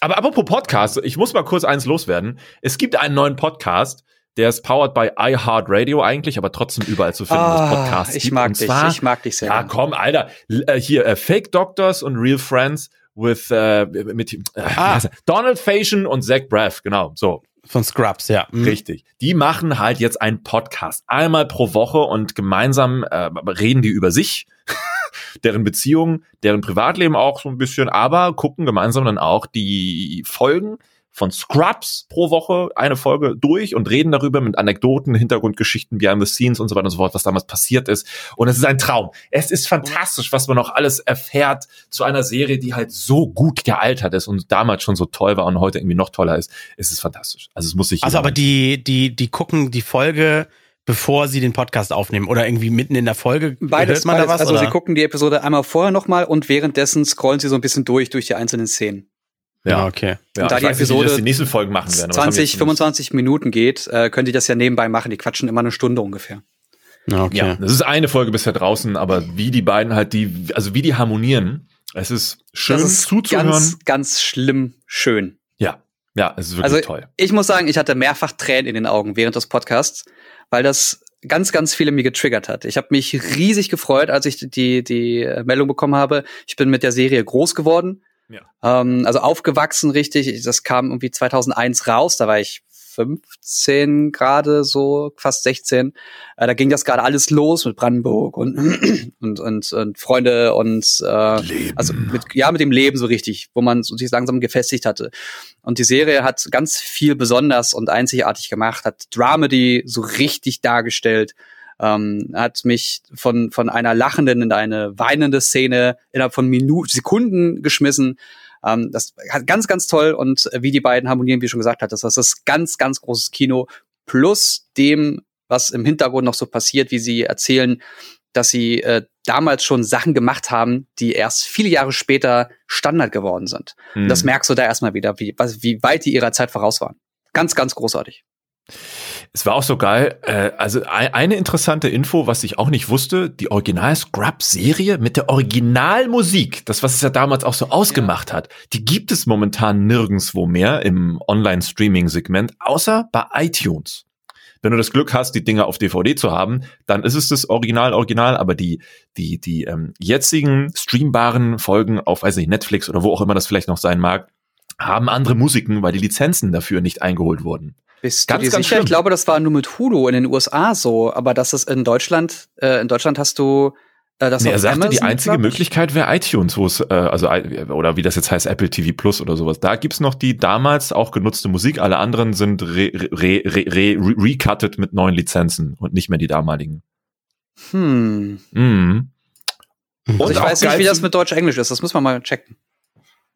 Aber apropos Podcast, ich muss mal kurz eins loswerden. Es gibt einen neuen Podcast, der ist powered by iHeartRadio eigentlich, aber trotzdem überall zu finden, es Podcasts Ah, ich mag Und dich, zwar- ich mag dich sehr. ja, komm, Alter. Äh, hier, äh, Fake Doctors und Real Friends with äh, mit äh, Ah. Donald Faison und Zach Braff, genau, so, Von Scrubs, ja. Mhm. richtig. Die machen halt jetzt einen Podcast einmal pro Woche und gemeinsam äh, reden die über sich, deren Beziehung, deren Privatleben auch so ein bisschen, aber gucken gemeinsam dann auch die Folgen von Scrubs pro Woche eine Folge durch und reden darüber mit Anekdoten, Hintergrundgeschichten, Behind the Scenes und so weiter und so fort, was damals passiert ist. Und es ist ein Traum. Es ist fantastisch, was man noch alles erfährt zu einer Serie, die halt so gut gealtert ist und damals schon so toll war und heute irgendwie noch toller ist. Es ist fantastisch. Also es muss sich Also, aber die, die, die gucken die Folge, bevor sie den Podcast aufnehmen oder irgendwie mitten in der Folge. Beides, hört man beides. da was? also oder? sie gucken die Episode einmal vorher nochmal und währenddessen scrollen sie so ein bisschen durch, durch die einzelnen Szenen. Ja, okay. ja, Und da ich die weiß nicht, wie Episode das die nächsten Folgen machen werden. aber das haben wir 20, jetzt 25 Minuten geht, äh, können die das ja nebenbei machen. Die quatschen immer eine Stunde ungefähr. Ja, okay. Ja, das ist eine Folge bisher draußen, aber wie die beiden halt die, also wie die harmonieren, es ist schön das ist zuzuhören. ganz, ganz schlimm schön. ja, ja, es ist wirklich Also toll. ich muss sagen, ich hatte mehrfach Tränen in den Augen während des Podcasts, weil das ganz, ganz viele mir getriggert hat. Ich habe mich riesig gefreut, als ich die, die Meldung bekommen habe. Ich bin mit der Serie groß geworden. Ja. Ähm, also aufgewachsen richtig. Das kam irgendwie 2001 raus. Da war ich 15 gerade so, fast 16. Äh, da ging das gerade alles los mit Brandenburg und, und, und, und Freunde und äh, Leben. also mit, ja, mit dem Leben so richtig, wo man so sich langsam gefestigt hatte. Und die Serie hat ganz viel besonders und einzigartig gemacht, hat Dramedy so richtig dargestellt, ähm, hat mich von, von einer lachenden in eine weinende Szene innerhalb von Minuten, Sekunden geschmissen. Ähm, das hat ganz, ganz toll und wie die beiden harmonieren, wie ich schon gesagt hat, das ist ganz, ganz großes Kino plus dem, was im Hintergrund noch so passiert, wie sie erzählen, dass sie äh, damals schon Sachen gemacht haben, die erst viele Jahre später Standard geworden sind. Und das merkst du da erstmal wieder, wie, wie weit die ihrer Zeit voraus waren. Ganz, ganz großartig. Es war auch so geil. Äh, also ein, eine interessante Info, was ich auch nicht wusste, die Original Scrubs-Serie mit der Originalmusik, das, was es ja damals auch so ausgemacht hat, die gibt es momentan nirgendswo mehr im Online-Streaming-Segment, außer bei iTunes. Wenn du das Glück hast, die Dinger auf DVD zu haben, dann ist es das Original, Original, aber die, die, die ähm, jetzigen streambaren Folgen auf, weiß nicht, Netflix oder wo auch immer das vielleicht noch sein mag, haben andere Musiken, weil die Lizenzen dafür nicht eingeholt wurden. Bist Ganz, ganz sicher? schlimm. Ich glaube, das war nur mit Hulu in den USA so, aber das ist in Deutschland, äh, in Deutschland hast du äh, das Nee, er sagte, die Amazon, einzige glaub ich. Möglichkeit wäre iTunes, wo es, äh, also oder wie das jetzt heißt, Apple TV Plus oder sowas. Da gibt's noch die damals auch genutzte Musik. Alle anderen sind re, re, re, re, re, recutted mit neuen Lizenzen und nicht mehr die damaligen. Hm. Mhm. Und Also ich weiß nicht, wie das mit Deutsch-Englisch ist. Das muss man mal checken.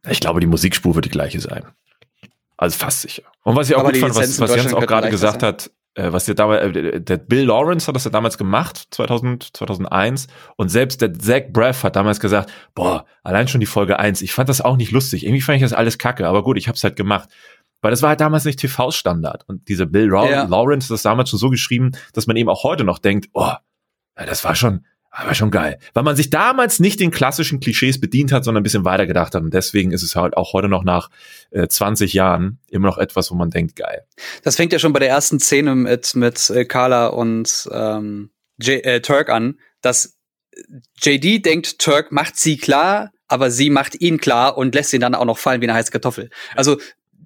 Ich glaube, die Musikspur wird die gleiche sein. Also fast sicher. Und was ich auch Aber gut fand, was, was Jens auch gerade gesagt hat, äh, was der damals, äh, der Bill Lawrence hat das ja damals gemacht, 2000, 2001. Und selbst der Zach Braff hat damals gesagt, boah, allein schon die Folge 1, ich fand das auch nicht lustig. Irgendwie fand ich das alles kacke, aber gut, ich hab's halt gemacht. Weil das war halt damals nicht TV-Standard. Und dieser Bill Law Ja. Lawrence hat das damals schon so geschrieben, dass man eben auch heute noch denkt, oh, ja, das war schon, war schon geil. Weil man sich damals nicht den klassischen Klischees bedient hat, sondern ein bisschen weiter gedacht hat. Und deswegen ist es halt auch heute noch nach äh, 20 Jahren immer noch etwas, wo man denkt, geil. Das fängt ja schon bei der ersten Szene mit, mit äh, Carla und ähm, J äh, Turk an, dass JD denkt, Turk macht sie klar, aber sie macht ihn klar und lässt ihn dann auch noch fallen wie eine heiße Kartoffel. Also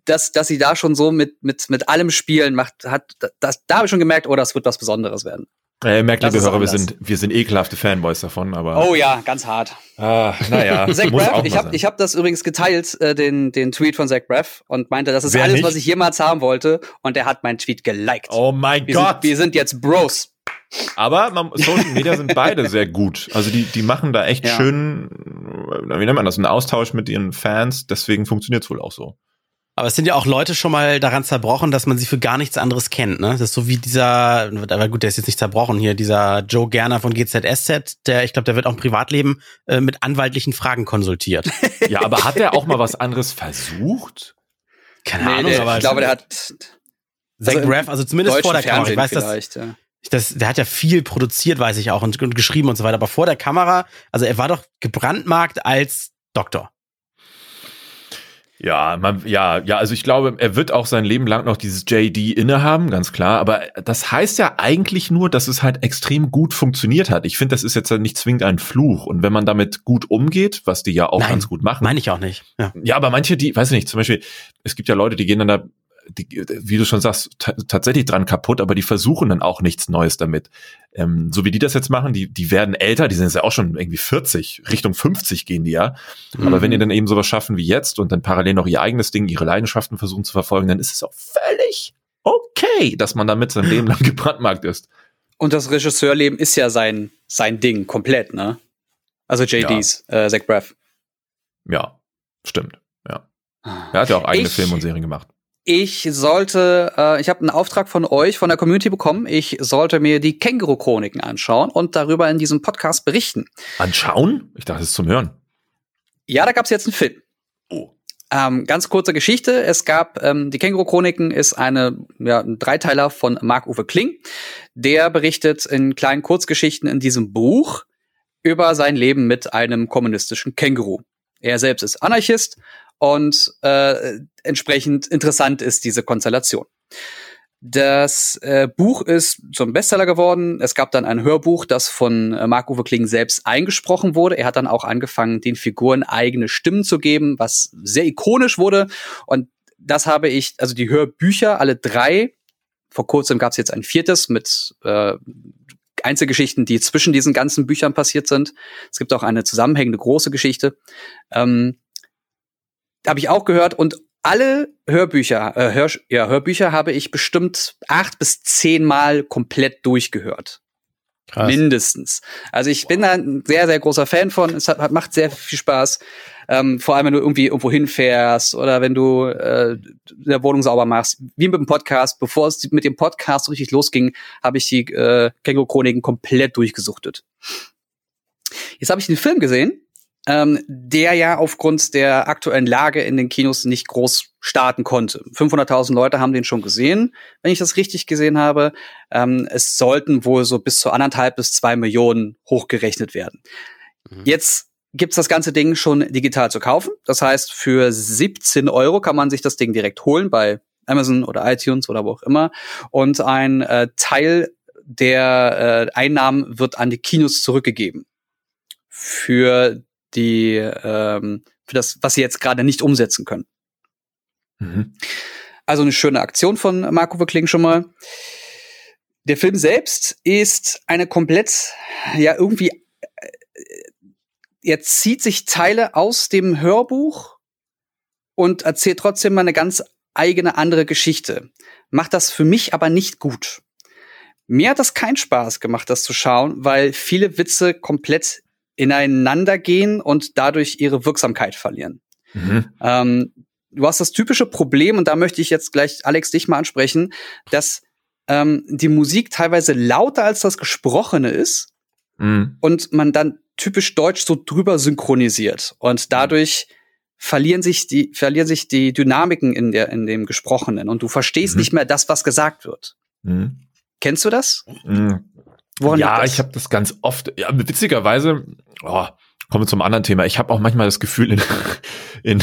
dass, dass sie da schon so mit, mit, mit allem spielen macht, hat, das, da habe ich schon gemerkt, oh, das wird was Besonderes werden. Äh, merkt, liebe Hörer, wir sind, wir sind ekelhafte Fanboys davon, aber. Oh ja, ganz hart. Ah, naja. Zach Braff, ich habe hab das übrigens geteilt, äh, den, den Tweet von Zach Braff und meinte, das ist Wer alles, nicht? was ich jemals haben wollte. Und er hat meinen Tweet geliked. Oh mein wir, Gott! sind, wir sind jetzt Bros. Aber man, Social Media sind beide sehr gut. Also die, die machen da echt Ja. schön, wie nennt man das, einen Austausch mit ihren Fans. Deswegen funktioniert's wohl auch so. Aber es sind ja auch Leute schon mal daran zerbrochen, dass man sie für gar nichts anderes kennt. Ne? Das ist so wie dieser, aber gut, der ist jetzt nicht zerbrochen hier, dieser Joe Gerner von GZSZ, der, ich glaube, der wird auch im Privatleben äh, mit anwaltlichen Fragen konsultiert. ja, aber hat er auch mal was anderes versucht? Keine nee, Ahnung, der, aber ich glaube, der hat Zach also, Braff, also zumindest vor der Kamera. Ich weiß, dass, ja. das, der hat ja viel produziert, weiß ich auch, und, und geschrieben und so weiter. Aber vor der Kamera, also er war doch gebrandmarkt als Doktor. Ja, man, ja, ja, also ich glaube, er wird auch sein Leben lang noch dieses JD innehaben, ganz klar. Aber das heißt ja eigentlich nur, dass es halt extrem gut funktioniert hat. Ich finde, das ist jetzt nicht zwingend ein Fluch. Und wenn man damit gut umgeht, was die ja auch Nein, ganz gut machen. Meine ich auch nicht. Ja. ja, aber manche, die, weiß ich nicht, zum Beispiel, es gibt ja Leute, die gehen dann da die, wie du schon sagst, tatsächlich dran kaputt, aber die versuchen dann auch nichts Neues damit. Ähm, so wie die das jetzt machen, die, die werden älter, die sind jetzt ja auch schon irgendwie 40, Richtung 50 gehen die ja. Mhm. Aber wenn die dann eben sowas schaffen wie jetzt und dann parallel noch ihr eigenes Ding, ihre Leidenschaften versuchen zu verfolgen, dann ist es auch völlig okay, dass man damit sein Leben lang gebrandmarkt ist. Und das Regisseurleben ist ja sein, sein Ding komplett, ne? Also JDs, ja. äh, Zach Braff. Ja, stimmt, ja. Ah. Er hat ja auch eigene ich, Filme und Serien gemacht ich sollte, äh, ich habe einen Auftrag von euch, von der Community bekommen. Ich sollte mir die Känguru-Chroniken anschauen und darüber in diesem Podcast berichten. Anschauen? Ich dachte, es ist zum Hören. Ja, da gab es jetzt einen Film. Oh. Ähm, ganz kurze Geschichte. Es gab, ähm, die Känguru-Chroniken ist eine, ja, ein Dreiteiler von Marc-Uwe Kling. Der berichtet in kleinen Kurzgeschichten in diesem Buch über sein Leben mit einem kommunistischen Känguru. Er selbst ist Anarchist und äh, entsprechend interessant ist diese Konstellation. Das äh, Buch ist zum Bestseller geworden. Es gab dann ein Hörbuch, das von äh, Marc-Uwe Kling selbst eingesprochen wurde. Er hat dann auch angefangen, den Figuren eigene Stimmen zu geben, was sehr ikonisch wurde. Und das habe ich, also die Hörbücher, alle drei, vor kurzem gab es jetzt ein viertes mit äh, Einzelgeschichten, die zwischen diesen ganzen Büchern passiert sind. Es gibt auch eine zusammenhängende große Geschichte. Ähm, habe ich auch gehört und alle Hörbücher, äh, Hör, ja, Hörbücher habe ich bestimmt acht bis zehn Mal komplett durchgehört. Krass. Mindestens. Also ich bin da ein sehr, sehr großer Fan von. Es hat, macht sehr viel Spaß. Ähm, vor allem, wenn du irgendwie irgendwo hinfährst oder wenn du äh, der Wohnung sauber machst. Wie mit dem Podcast. Bevor es mit dem Podcast richtig losging, habe ich die äh, Känguru-Chroniken komplett durchgesuchtet. Jetzt habe ich den Film gesehen ähm, der ja aufgrund der aktuellen Lage in den Kinos nicht groß starten konnte. 500.000 Leute haben den schon gesehen, wenn ich das richtig gesehen habe. Ähm, es sollten wohl so bis zu anderthalb bis zwei Millionen hochgerechnet werden. Mhm. Jetzt gibt's das ganze Ding schon digital zu kaufen. Das heißt, für 17 Euro kann man sich das Ding direkt holen bei Amazon oder iTunes oder wo auch immer. Und ein äh, Teil der äh, Einnahmen wird an die Kinos zurückgegeben. Für die ähm, für das, was sie jetzt gerade nicht umsetzen können. Mhm. Also eine schöne Aktion von Marco Verkling schon mal. Der Film selbst ist eine komplett, ja, irgendwie, äh, er zieht sich Teile aus dem Hörbuch und erzählt trotzdem mal eine ganz eigene andere Geschichte. Macht das für mich aber nicht gut. Mir hat das keinen Spaß gemacht, das zu schauen, weil viele Witze komplett ineinander gehen und dadurch ihre Wirksamkeit verlieren. Mhm. Ähm, du hast das typische Problem, und da möchte ich jetzt gleich Alex dich mal ansprechen, dass ähm, die Musik teilweise lauter als das Gesprochene ist mhm. und man dann typisch deutsch so drüber synchronisiert und dadurch verlieren sich die verlieren sich die Dynamiken in der in dem Gesprochenen und du verstehst mhm. nicht mehr das, was gesagt wird. Mhm. Kennst du das? Woran ja, ich habe das ganz oft. Ja, witzigerweise, oh, kommen wir zum anderen Thema. Ich habe auch manchmal das Gefühl in, in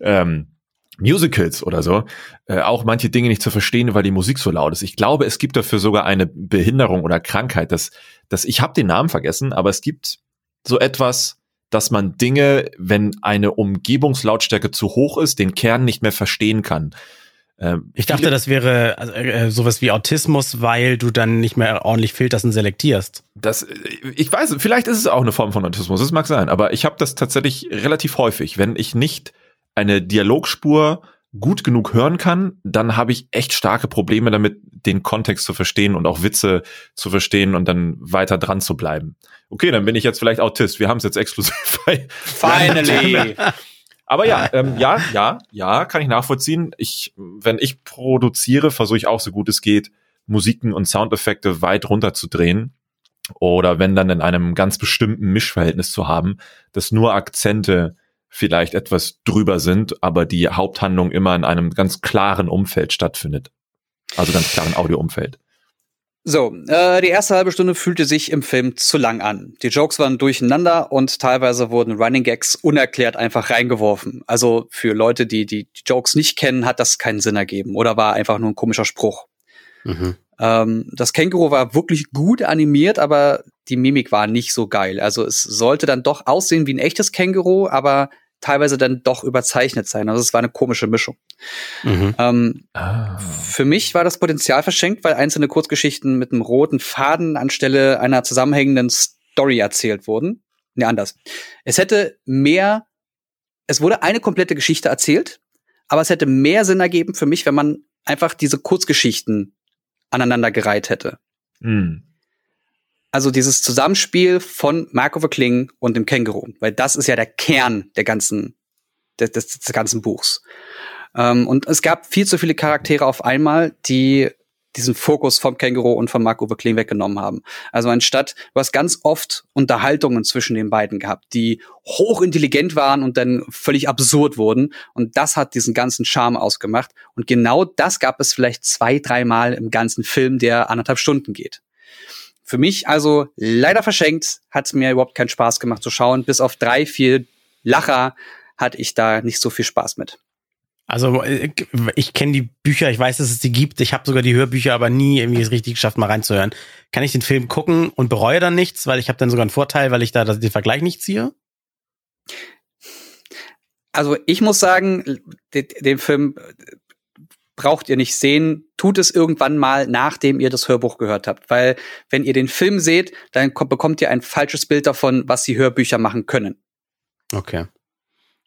ähm, Musicals oder so, äh, auch manche Dinge nicht zu verstehen, weil die Musik so laut ist. Ich glaube, es gibt dafür sogar eine Behinderung oder Krankheit, dass, dass ich habe den Namen vergessen, aber es gibt so etwas, dass man Dinge, wenn eine Umgebungslautstärke zu hoch ist, den Kern nicht mehr verstehen kann. Ähm, ich dachte, das wäre also, äh, sowas wie Autismus, weil du dann nicht mehr ordentlich filterst und selektierst. Das, äh, ich weiß, vielleicht ist es auch eine Form von Autismus, das mag sein, aber ich habe das tatsächlich relativ häufig. Wenn ich nicht eine Dialogspur gut genug hören kann, dann habe ich echt starke Probleme damit, den Kontext zu verstehen und auch Witze zu verstehen und dann weiter dran zu bleiben. Okay, dann bin ich jetzt vielleicht Autist. Wir haben es jetzt exklusiv. Finally. Aber ja, ähm, ja, ja, ja, kann ich nachvollziehen. Ich, wenn ich produziere, versuche ich auch so gut es geht, Musiken und Soundeffekte weit runterzudrehen. Oder wenn dann in einem ganz bestimmten Mischverhältnis zu haben, dass nur Akzente vielleicht etwas drüber sind, aber die Haupthandlung immer in einem ganz klaren Umfeld stattfindet. Also ganz klaren Audioumfeld. So, äh, die erste halbe Stunde fühlte sich im Film zu lang an. Die Jokes waren durcheinander und teilweise wurden Running Gags unerklärt einfach reingeworfen. Also für Leute, die die Jokes nicht kennen, hat das keinen Sinn ergeben oder war einfach nur ein komischer Spruch. Mhm. Ähm, das Känguru war wirklich gut animiert, aber die Mimik war nicht so geil. Also es sollte dann doch aussehen wie ein echtes Känguru, aber teilweise dann doch überzeichnet sein. Also es war eine komische Mischung. Mhm. Ähm, ah. Für mich war das Potenzial verschenkt, weil einzelne Kurzgeschichten mit einem roten Faden anstelle einer zusammenhängenden Story erzählt wurden. Nee, anders. Es hätte mehr, es wurde eine komplette Geschichte erzählt, aber es hätte mehr Sinn ergeben für mich, wenn man einfach diese Kurzgeschichten aneinandergereiht hätte. Mhm also dieses Zusammenspiel von a Kling und dem Känguru, weil das ist ja der Kern der ganzen, des, des, des ganzen Buchs. Ähm, und es gab viel zu viele Charaktere auf einmal, die diesen Fokus vom Känguru und von Uwe Kling weggenommen haben. Also anstatt, du hast ganz oft Unterhaltungen zwischen den beiden gehabt, die hochintelligent waren und dann völlig absurd wurden. Und das hat diesen ganzen Charme ausgemacht. Und genau das gab es vielleicht zwei, dreimal im ganzen Film, der anderthalb Stunden geht. Für mich also leider verschenkt, hat mir überhaupt keinen Spaß gemacht zu schauen. Bis auf drei, vier Lacher hatte ich da nicht so viel Spaß mit. Also äh, ich kenne die Bücher, ich weiß, dass es sie gibt. Ich habe sogar die Hörbücher, aber nie irgendwie es richtig geschafft, mal reinzuhören. Kann ich den Film gucken und bereue dann nichts, weil ich habe dann sogar einen Vorteil, weil ich da den Vergleich nicht ziehe? Also ich muss sagen, den, den Film braucht ihr nicht sehen, tut es irgendwann mal, nachdem ihr das Hörbuch gehört habt. Weil wenn ihr den Film seht, dann bekommt ihr ein falsches Bild davon, was die Hörbücher machen können. Okay.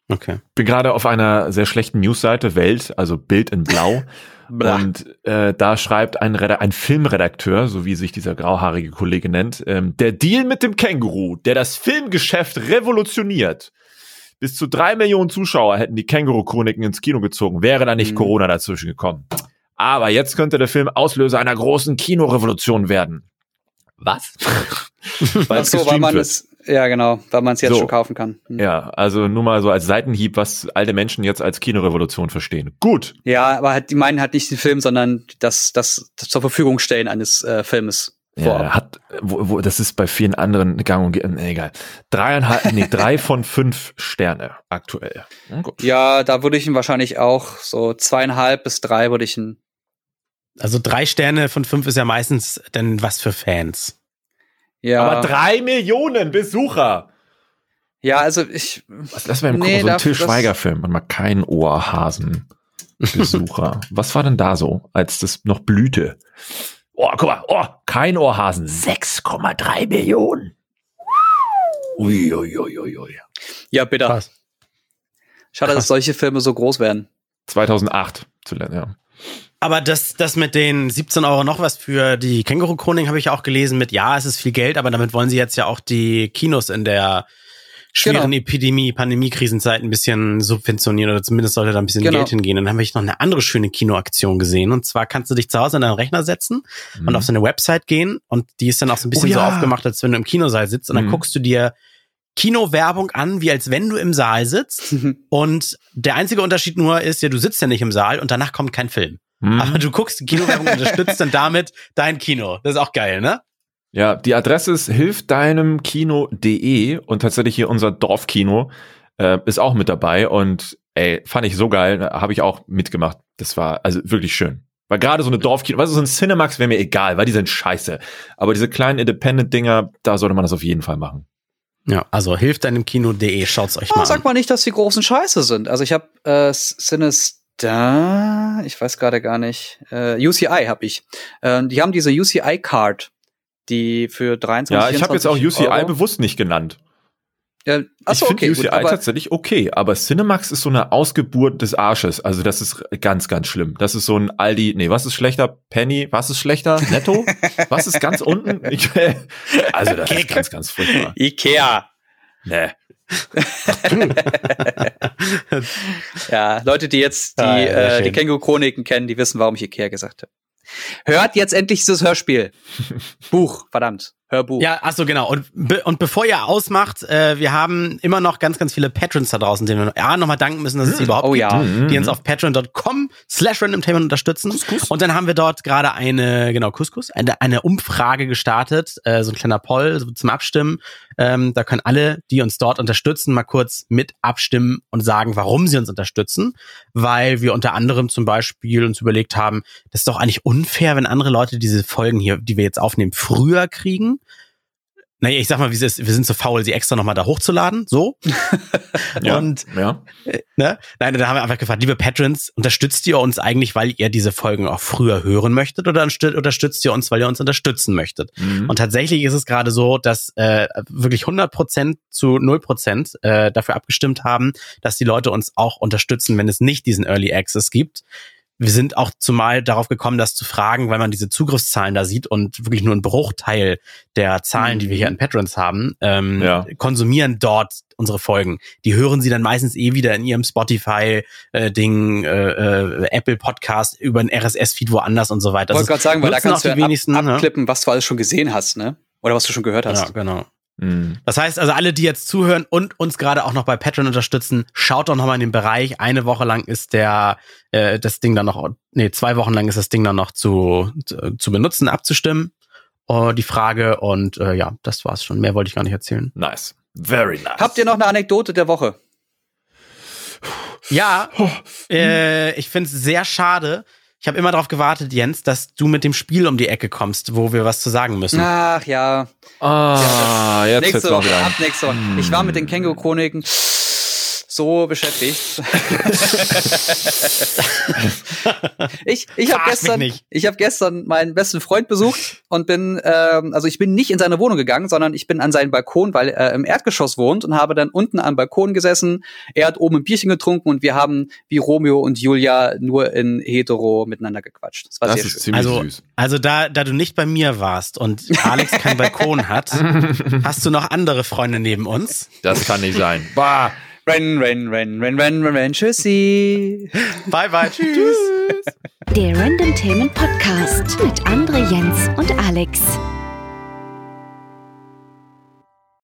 Okay. Bin gerade auf einer sehr schlechten Newsseite, Welt, also Bild in Blau. und äh, da schreibt ein, Reda ein Filmredakteur, so wie sich dieser grauhaarige Kollege nennt, ähm, der Deal mit dem Känguru, der das Filmgeschäft revolutioniert. Bis zu drei Millionen Zuschauer hätten die Känguru-Chroniken ins Kino gezogen, wäre da nicht mhm. Corona dazwischen gekommen. Aber jetzt könnte der Film Auslöser einer großen Kinorevolution werden. Was? weil so, weil man es, ja genau, weil man es jetzt so. schon kaufen kann. Mhm. Ja, also nur mal so als Seitenhieb, was alte Menschen jetzt als Kinorevolution verstehen. Gut. Ja, aber halt, die meinen halt nicht den Film, sondern das, das, das zur Verfügung stellen eines äh, Filmes. Ja, hat, wo, wo, das ist bei vielen anderen gang und nee, egal. Dreieinhalb, nee, drei von fünf Sterne aktuell. Hm, ja, da würde ich ihn wahrscheinlich auch so zweieinhalb bis drei würde ich ihn. Also drei Sterne von fünf ist ja meistens denn was für Fans. Ja. Aber drei Millionen Besucher. Ja, also ich. Was, lass mal nee, so ein Till Schweiger-Film und mal kein Ohrhasen. Besucher. was war denn da so, als das noch blühte? Oh, guck mal, oh, kein Ohrhasen. 6,3 Millionen. Uiuiuiui. Ui, ui, ui. Ja, bitte. Krass. Schade, Krass. dass solche Filme so groß werden. 2008 zu lernen, ja. Aber das, das mit den 17 Euro noch was für die Känguru-Chronik habe ich auch gelesen mit, ja, es ist viel Geld, aber damit wollen sie jetzt ja auch die Kinos in der schweren genau. Epidemie, Pandemie-Krisenzeit ein bisschen subventionieren oder zumindest sollte da ein bisschen genau. Geld hingehen. dann habe ich noch eine andere schöne Kinoaktion gesehen. Und zwar kannst du dich zu Hause an deinen Rechner setzen mhm. und auf so eine Website gehen und die ist dann auch so ein bisschen oh, ja. so aufgemacht, als wenn du im Kinosaal sitzt und dann mhm. guckst du dir Kinowerbung an, wie als wenn du im Saal sitzt. Mhm. Und der einzige Unterschied nur ist, ja, du sitzt ja nicht im Saal und danach kommt kein Film. Mhm. Aber du guckst die Kinowerbung und unterstützt dann damit dein Kino. Das ist auch geil, ne? Ja, die Adresse ist hilfdeinemkino.de und tatsächlich hier unser Dorfkino äh, ist auch mit dabei und ey, fand ich so geil, habe ich auch mitgemacht. Das war also wirklich schön. Weil gerade so eine Dorfkino, weißt du, so ein Cinemax wäre mir egal, weil die sind scheiße. Aber diese kleinen Independent-Dinger, da sollte man das auf jeden Fall machen. Ja, also hilft deinem Kino.de, schaut's euch oh, mal Sag mal nicht, dass die großen Scheiße sind. Also ich habe äh, Sinister, ich weiß gerade gar nicht, äh, UCI habe ich. Äh, die haben diese UCI-Card die für 23 Ja, ich habe jetzt auch UCI Euro. bewusst nicht genannt. Ja, achso, ich finde okay, UCI gut, tatsächlich okay, aber Cinemax ist so eine Ausgeburt des Arsches. Also das ist ganz, ganz schlimm. Das ist so ein Aldi, nee, was ist schlechter? Penny, was ist schlechter? Netto? was ist ganz unten? Ich, also das ist ganz, ganz furchtbar. Ikea. Nee. ja, Leute, die jetzt die, ah, ja, äh, die Känguru-Chroniken kennen, die wissen, warum ich Ikea gesagt habe. Hört jetzt endlich dieses Hörspiel. Buch, verdammt. Hörbuch. Ja, ach so genau. Und, be und bevor ihr ausmacht, äh, wir haben immer noch ganz, ganz viele Patrons da draußen, denen wir ja, nochmal danken müssen, dass es sie überhaupt oh, gibt, ja. die uns auf patreon.com slash randomtainment unterstützen. Couscous. Und dann haben wir dort gerade eine, genau, Couscous, eine, eine Umfrage gestartet, äh, so ein kleiner Poll so zum Abstimmen. Ähm, da können alle, die uns dort unterstützen, mal kurz mit abstimmen und sagen, warum sie uns unterstützen. Weil wir unter anderem zum Beispiel uns überlegt haben, das ist doch eigentlich unfair, wenn andere Leute diese Folgen hier, die wir jetzt aufnehmen, früher kriegen naja, ich sag mal, wir sind so faul, sie extra nochmal da hochzuladen, so. ja, und, ja. Äh, ne? Nein, da haben wir einfach gefragt, liebe Patrons, unterstützt ihr uns eigentlich, weil ihr diese Folgen auch früher hören möchtet oder unterstützt ihr uns, weil ihr uns unterstützen möchtet? Mhm. Und tatsächlich ist es gerade so, dass äh, wirklich 100 Prozent zu 0 Prozent äh, dafür abgestimmt haben, dass die Leute uns auch unterstützen, wenn es nicht diesen Early Access gibt wir sind auch zumal darauf gekommen, das zu fragen, weil man diese Zugriffszahlen da sieht und wirklich nur ein Bruchteil der Zahlen, mhm. die wir hier an Patrons haben, ähm, ja. konsumieren dort unsere Folgen. Die hören sie dann meistens eh wieder in ihrem Spotify-Ding, äh, äh, Apple Podcast über ein RSS-Feed woanders und so weiter. Ich wollte gerade sagen, weil da kannst du ja ab, ne? abklippen, was du alles schon gesehen hast, ne? Oder was du schon gehört hast. Ja, genau. Mhm. Das heißt also, alle, die jetzt zuhören und uns gerade auch noch bei Patreon unterstützen, schaut doch noch mal in den Bereich. Eine Woche lang ist der äh, das Ding dann noch, nee, zwei Wochen lang ist das Ding dann noch zu, zu, zu benutzen, abzustimmen. Uh, die Frage und äh, ja, das war's schon. Mehr wollte ich gar nicht erzählen. Nice. Very nice. Habt ihr noch eine Anekdote der Woche? Ja, äh, ich finde es sehr schade, ich habe immer darauf gewartet, Jens, dass du mit dem Spiel um die Ecke kommst, wo wir was zu sagen müssen. Ach ja. Ah, ja, jetzt nächste Woche. Ab nächste Woche. Hm. Ich war mit den Känguru-Chroniken so beschäftigt. ich ich habe gestern, ich habe gestern meinen besten Freund besucht und bin, ähm, also ich bin nicht in seine Wohnung gegangen, sondern ich bin an seinen Balkon, weil er im Erdgeschoss wohnt und habe dann unten am Balkon gesessen. Er hat oben ein Bierchen getrunken und wir haben wie Romeo und Julia nur in hetero miteinander gequatscht. Das war das sehr ist schön. Ziemlich also, süß. also da, da du nicht bei mir warst und Alex keinen Balkon hat, hast du noch andere Freunde neben uns? Das kann nicht sein. Bah. Ren, ren, ren, ren, ren, ren, ren. Tschüssi. Bye, bye. Tschüss. Der Random Themen Podcast mit André Jens und Alex.